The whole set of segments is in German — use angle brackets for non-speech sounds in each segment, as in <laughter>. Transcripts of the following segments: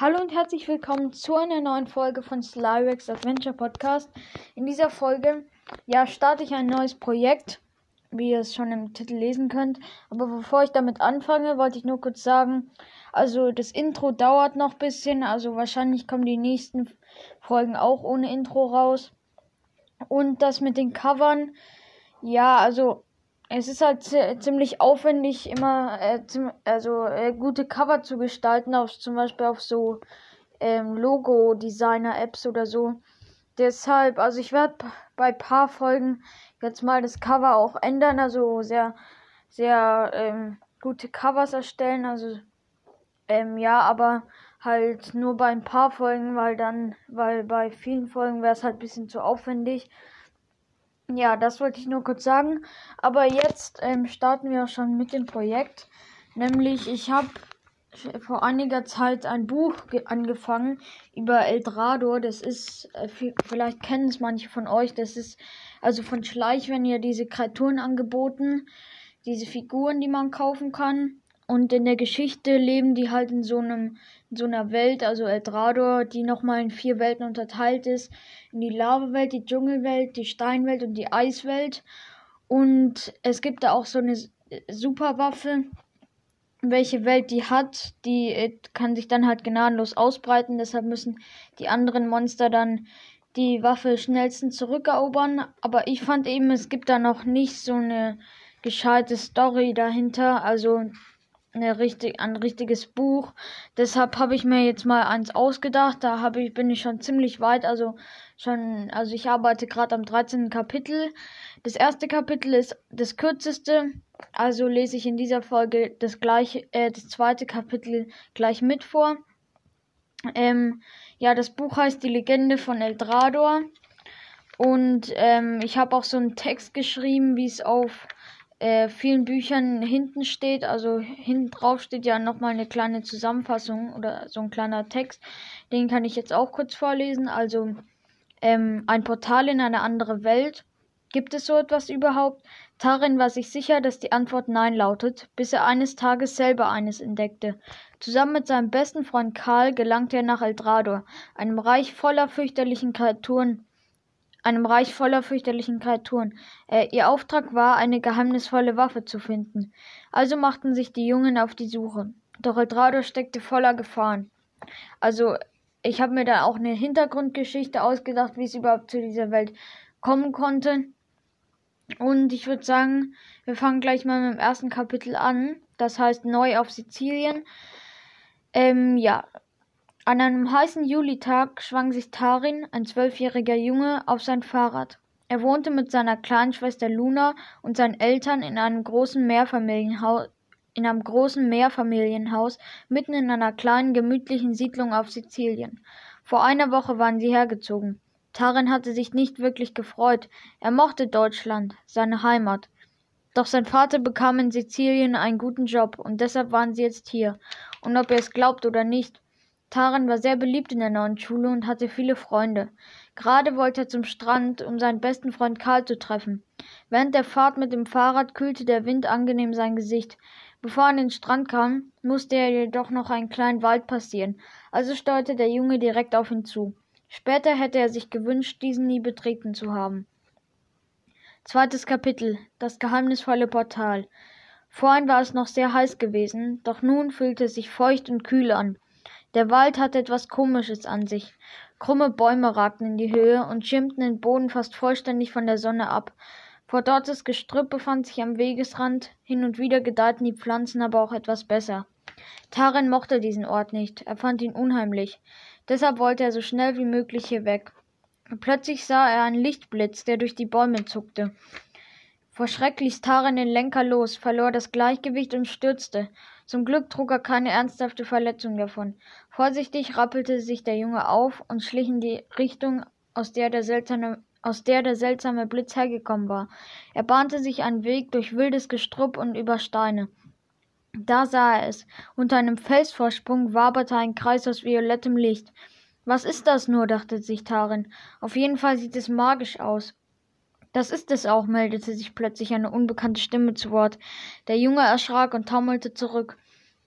Hallo und herzlich willkommen zu einer neuen Folge von Slyrex Adventure Podcast. In dieser Folge, ja, starte ich ein neues Projekt, wie ihr es schon im Titel lesen könnt. Aber bevor ich damit anfange, wollte ich nur kurz sagen, also das Intro dauert noch ein bisschen, also wahrscheinlich kommen die nächsten Folgen auch ohne Intro raus. Und das mit den Covern, ja, also es ist halt ziemlich aufwendig, immer äh, also äh, gute Cover zu gestalten, auf, zum Beispiel auf so ähm, Logo-Designer-Apps oder so. Deshalb, also ich werde bei paar Folgen jetzt mal das Cover auch ändern, also sehr, sehr ähm, gute Covers erstellen, also ähm, ja, aber halt nur bei ein paar Folgen, weil dann, weil bei vielen Folgen wäre es halt ein bisschen zu aufwendig. Ja, das wollte ich nur kurz sagen. Aber jetzt ähm, starten wir auch schon mit dem Projekt. Nämlich, ich habe vor einiger Zeit ein Buch angefangen über Eldrador. Das ist, äh, vielleicht kennen es manche von euch, das ist also von Schleich, wenn ihr diese Kreaturen angeboten, diese Figuren, die man kaufen kann. Und in der Geschichte leben die halt in so einem in so einer Welt, also Eldrador, die nochmal in vier Welten unterteilt ist. In die Lava-Welt, die Dschungelwelt, die Steinwelt und die Eiswelt. Und es gibt da auch so eine Superwaffe. Welche Welt die hat, die äh, kann sich dann halt gnadenlos ausbreiten. Deshalb müssen die anderen Monster dann die Waffe schnellstens zurückerobern. Aber ich fand eben, es gibt da noch nicht so eine gescheite Story dahinter. Also eine richtig, ein richtiges Buch. Deshalb habe ich mir jetzt mal eins ausgedacht. Da habe ich, bin ich schon ziemlich weit. Also schon, also ich arbeite gerade am 13. Kapitel. Das erste Kapitel ist das kürzeste. Also lese ich in dieser Folge das gleiche, äh, das zweite Kapitel gleich mit vor. Ähm, ja, das Buch heißt Die Legende von Eldrador. Und ähm, ich habe auch so einen Text geschrieben, wie es auf äh, vielen Büchern hinten steht, also hinten drauf steht ja nochmal eine kleine Zusammenfassung oder so ein kleiner Text. Den kann ich jetzt auch kurz vorlesen. Also ähm, ein Portal in eine andere Welt. Gibt es so etwas überhaupt? Tarin war sich sicher, dass die Antwort Nein lautet, bis er eines Tages selber eines entdeckte. Zusammen mit seinem besten Freund Karl gelangte er nach Eldrador, einem Reich voller fürchterlichen Kreaturen, einem Reich voller fürchterlichen Kreaturen. Äh, ihr Auftrag war, eine geheimnisvolle Waffe zu finden. Also machten sich die Jungen auf die Suche. Doch Eldrador steckte voller Gefahren. Also, ich habe mir da auch eine Hintergrundgeschichte ausgedacht, wie es überhaupt zu dieser Welt kommen konnte. Und ich würde sagen, wir fangen gleich mal mit dem ersten Kapitel an. Das heißt Neu auf Sizilien. Ähm, ja, an einem heißen Julitag schwang sich Tarin, ein zwölfjähriger Junge, auf sein Fahrrad. Er wohnte mit seiner kleinen Schwester Luna und seinen Eltern in einem großen Mehrfamilienhaus in einem großen Mehrfamilienhaus mitten in einer kleinen gemütlichen Siedlung auf Sizilien. Vor einer Woche waren sie hergezogen. Tarin hatte sich nicht wirklich gefreut. Er mochte Deutschland, seine Heimat. Doch sein Vater bekam in Sizilien einen guten Job und deshalb waren sie jetzt hier. Und ob er es glaubt oder nicht, Taran war sehr beliebt in der neuen Schule und hatte viele Freunde. Gerade wollte er zum Strand, um seinen besten Freund Karl zu treffen. Während der Fahrt mit dem Fahrrad kühlte der Wind angenehm sein Gesicht. Bevor er an den Strand kam, musste er jedoch noch einen kleinen Wald passieren, also steuerte der Junge direkt auf ihn zu. Später hätte er sich gewünscht, diesen nie betreten zu haben. Zweites Kapitel Das geheimnisvolle Portal. Vorhin war es noch sehr heiß gewesen, doch nun fühlte es sich feucht und kühl an. Der Wald hatte etwas Komisches an sich. Krumme Bäume ragten in die Höhe und schirmten den Boden fast vollständig von der Sonne ab. Vor dortes Gestrüpp befand sich am Wegesrand, hin und wieder gedeihten die Pflanzen aber auch etwas besser. Tarin mochte diesen Ort nicht, er fand ihn unheimlich. Deshalb wollte er so schnell wie möglich hier weg. Plötzlich sah er einen Lichtblitz, der durch die Bäume zuckte. Vor Schreck ließ Tarin den Lenker los, verlor das Gleichgewicht und stürzte. Zum Glück trug er keine ernsthafte Verletzung davon. Vorsichtig rappelte sich der Junge auf und schlich in die Richtung, aus der der seltsame, aus der der seltsame Blitz hergekommen war. Er bahnte sich einen Weg durch wildes Gestrüpp und über Steine. Da sah er es. Unter einem Felsvorsprung waberte ein Kreis aus violettem Licht. Was ist das nur? dachte sich Tarin. Auf jeden Fall sieht es magisch aus. Das ist es auch, meldete sich plötzlich eine unbekannte Stimme zu Wort. Der Junge erschrak und taumelte zurück.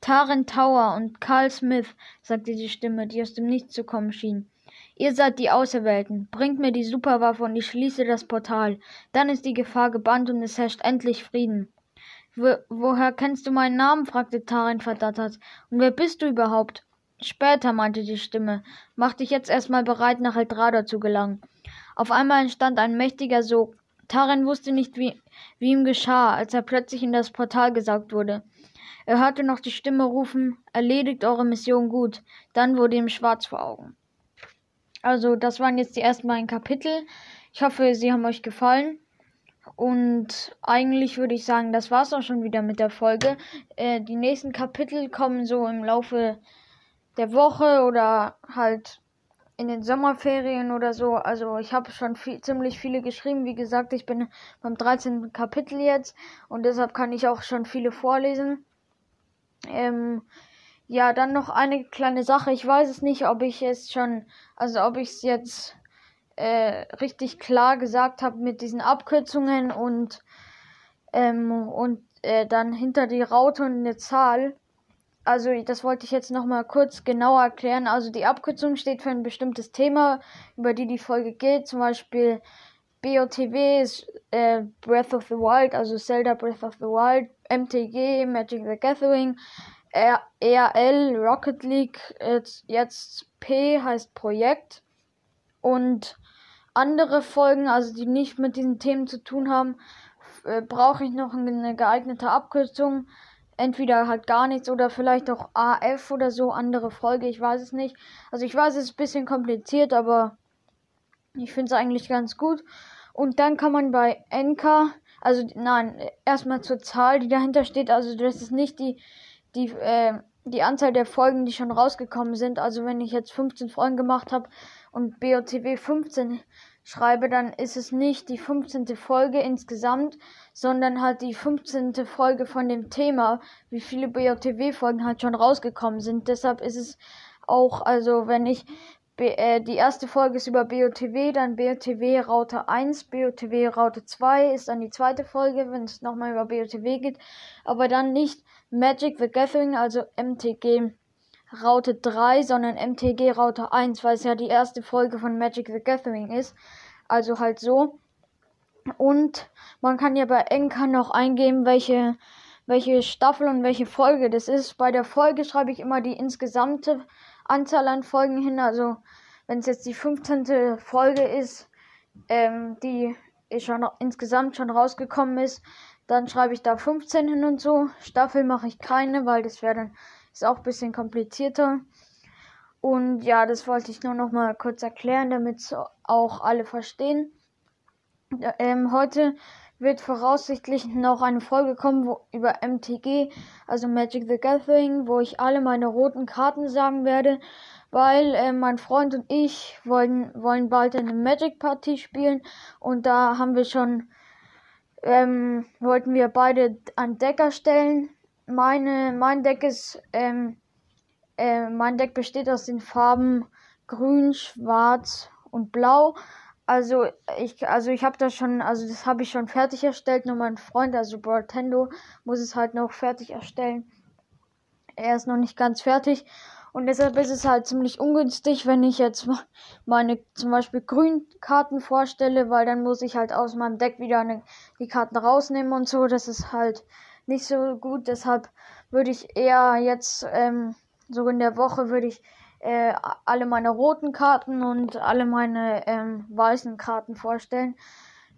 Taren Tower und Carl Smith, sagte die Stimme, die aus dem Nichts zu kommen schien. Ihr seid die Auserwählten. Bringt mir die Superwaffe und ich schließe das Portal. Dann ist die Gefahr gebannt und es herrscht endlich Frieden. Wo, woher kennst du meinen Namen? fragte Tarin verdattert. Und wer bist du überhaupt? Später, meinte die Stimme. Mach dich jetzt erstmal bereit, nach Eldrador zu gelangen. Auf einmal entstand ein mächtiger Sog. Tarin wusste nicht, wie, wie ihm geschah, als er plötzlich in das Portal gesaugt wurde. Er hörte noch die Stimme rufen, erledigt eure Mission gut. Dann wurde ihm schwarz vor Augen. Also, das waren jetzt die ersten beiden Kapitel. Ich hoffe, sie haben euch gefallen. Und eigentlich würde ich sagen, das war's auch schon wieder mit der Folge. Äh, die nächsten Kapitel kommen so im Laufe der Woche oder halt in den Sommerferien oder so. Also ich habe schon viel, ziemlich viele geschrieben. Wie gesagt, ich bin beim 13. Kapitel jetzt und deshalb kann ich auch schon viele vorlesen. Ähm, ja, dann noch eine kleine Sache. Ich weiß es nicht, ob ich es schon, also ob ich es jetzt äh, richtig klar gesagt habe mit diesen Abkürzungen und ähm, und äh, dann hinter die Raute und eine Zahl. Also das wollte ich jetzt noch mal kurz genauer erklären. Also die Abkürzung steht für ein bestimmtes Thema, über die die Folge geht. Zum Beispiel BOTW ist äh, Breath of the Wild, also Zelda Breath of the Wild. MTG Magic the Gathering. R RL Rocket League. Jetzt, jetzt P heißt Projekt. Und andere Folgen, also die nicht mit diesen Themen zu tun haben, äh, brauche ich noch eine geeignete Abkürzung. Entweder halt gar nichts oder vielleicht auch AF oder so, andere Folge, ich weiß es nicht. Also ich weiß, es ist ein bisschen kompliziert, aber ich finde es eigentlich ganz gut. Und dann kann man bei Enka, also nein, erstmal zur Zahl, die dahinter steht, also das ist nicht die, die, äh, die Anzahl der Folgen, die schon rausgekommen sind. Also wenn ich jetzt 15 Folgen gemacht habe, und BOTW 15 schreibe, dann ist es nicht die 15. Folge insgesamt, sondern halt die 15. Folge von dem Thema, wie viele BOTW-Folgen halt schon rausgekommen sind. Deshalb ist es auch, also wenn ich äh, die erste Folge ist über BOTW, dann BOTW Raute 1, BOTW Raute 2 ist dann die zweite Folge, wenn es nochmal über BOTW geht, aber dann nicht Magic the Gathering, also MTG Raute 3, sondern MTG Raute 1, weil es ja die erste Folge von Magic the Gathering ist. Also halt so. Und man kann ja bei Enka noch eingeben, welche, welche Staffel und welche Folge das ist. Bei der Folge schreibe ich immer die insgesamte Anzahl an Folgen hin. Also wenn es jetzt die 15. Folge ist, ähm, die schon insgesamt schon rausgekommen ist, dann schreibe ich da 15 hin und so. Staffel mache ich keine, weil das wäre dann ist auch ein bisschen komplizierter. Und ja, das wollte ich nur noch mal kurz erklären, damit auch alle verstehen. Ähm, heute wird voraussichtlich noch eine Folge kommen wo, über MTG, also Magic the Gathering, wo ich alle meine roten Karten sagen werde, weil äh, mein Freund und ich wollen, wollen bald eine Magic-Partie spielen und da haben wir schon, ähm, wollten wir beide ein Deck erstellen meine, mein Deck ist, ähm, äh, mein Deck besteht aus den Farben Grün, Schwarz und Blau. Also ich, also ich habe das schon, also das habe ich schon fertig erstellt. Nur mein Freund, also Bartendo, muss es halt noch fertig erstellen. Er ist noch nicht ganz fertig. Und deshalb ist es halt ziemlich ungünstig, wenn ich jetzt <laughs> meine zum Beispiel Grünkarten vorstelle, weil dann muss ich halt aus meinem Deck wieder eine, die Karten rausnehmen und so. Das ist halt nicht so gut. Deshalb würde ich eher jetzt, ähm, so in der Woche würde ich äh, alle meine roten Karten und alle meine ähm, weißen Karten vorstellen.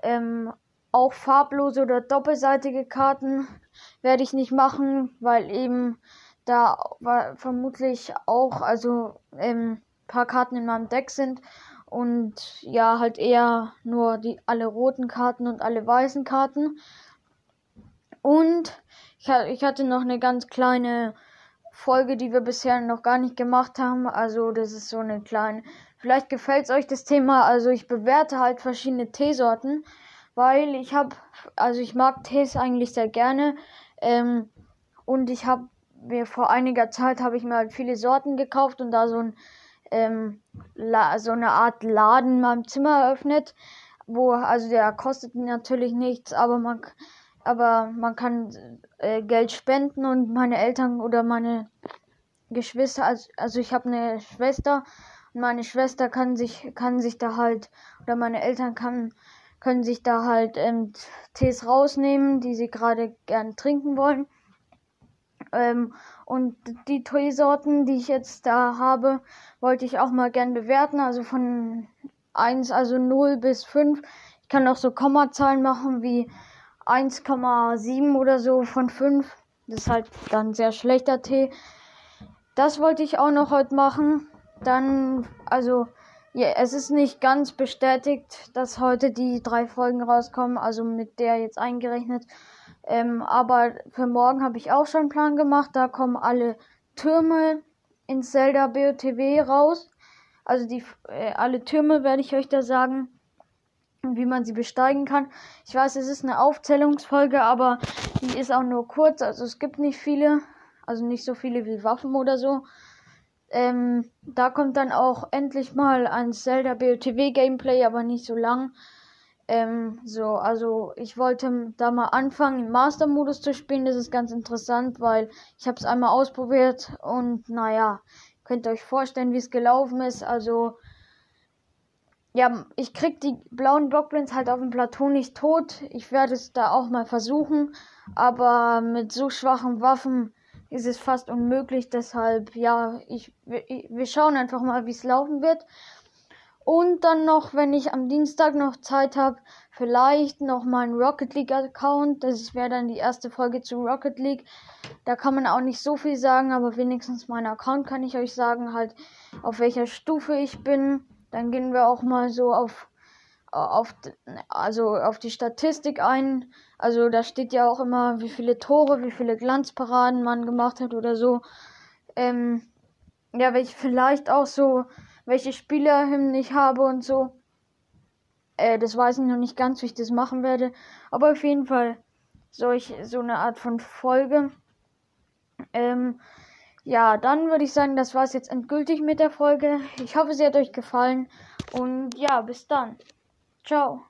Ähm, auch farblose oder doppelseitige Karten werde ich nicht machen, weil eben da vermutlich auch also ähm, paar Karten in meinem Deck sind und ja halt eher nur die alle roten Karten und alle weißen Karten. Und ich, ich hatte noch eine ganz kleine Folge, die wir bisher noch gar nicht gemacht haben. Also das ist so eine kleine. Vielleicht gefällt euch das Thema. Also ich bewerte halt verschiedene Teesorten, weil ich habe, also ich mag Tees eigentlich sehr gerne. Ähm, und ich habe mir vor einiger Zeit habe ich mir halt viele Sorten gekauft und da so ein ähm, so eine Art Laden in meinem Zimmer eröffnet, wo also der kostet natürlich nichts, aber man aber man kann äh, Geld spenden und meine Eltern oder meine Geschwister, also, also ich habe eine Schwester und meine Schwester kann sich kann sich da halt oder meine Eltern kann können sich da halt ähm, Tees rausnehmen, die sie gerade gern trinken wollen. Ähm, und die Teesorten, die ich jetzt da habe, wollte ich auch mal gern bewerten. Also von 1, also 0 bis 5. Ich kann auch so Kommazahlen machen wie 1,7 oder so von 5. Das ist halt dann sehr schlechter Tee. Das wollte ich auch noch heute machen. Dann, also, ja, es ist nicht ganz bestätigt, dass heute die drei Folgen rauskommen, also mit der jetzt eingerechnet. Ähm, aber für morgen habe ich auch schon einen Plan gemacht. Da kommen alle Türme in Zelda BOTW raus. Also die äh, alle Türme werde ich euch da sagen, wie man sie besteigen kann. Ich weiß, es ist eine Aufzählungsfolge, aber die ist auch nur kurz. Also es gibt nicht viele, also nicht so viele wie Waffen oder so. Ähm, da kommt dann auch endlich mal ein Zelda BOTW Gameplay, aber nicht so lang. Ähm, so, also ich wollte da mal anfangen, im Master-Modus zu spielen. Das ist ganz interessant, weil ich habe es einmal ausprobiert und naja, könnt ihr euch vorstellen, wie es gelaufen ist. Also, ja, ich krieg die blauen Bockblins halt auf dem Plateau nicht tot. Ich werde es da auch mal versuchen, aber mit so schwachen Waffen ist es fast unmöglich. Deshalb, ja, ich, wir schauen einfach mal, wie es laufen wird. Und dann noch, wenn ich am Dienstag noch Zeit habe, vielleicht noch meinen Rocket League Account. Das wäre dann die erste Folge zu Rocket League. Da kann man auch nicht so viel sagen, aber wenigstens meinen Account kann ich euch sagen, halt auf welcher Stufe ich bin. Dann gehen wir auch mal so auf auf also auf die Statistik ein. Also da steht ja auch immer, wie viele Tore, wie viele Glanzparaden man gemacht hat oder so. Ähm, ja, welche vielleicht auch so welche Spielerhymnen ich habe und so. Äh, das weiß ich noch nicht ganz, wie ich das machen werde. Aber auf jeden Fall solch, so eine Art von Folge. Ähm, ja, dann würde ich sagen, das war es jetzt endgültig mit der Folge. Ich hoffe, sie hat euch gefallen. Und ja, bis dann. Ciao.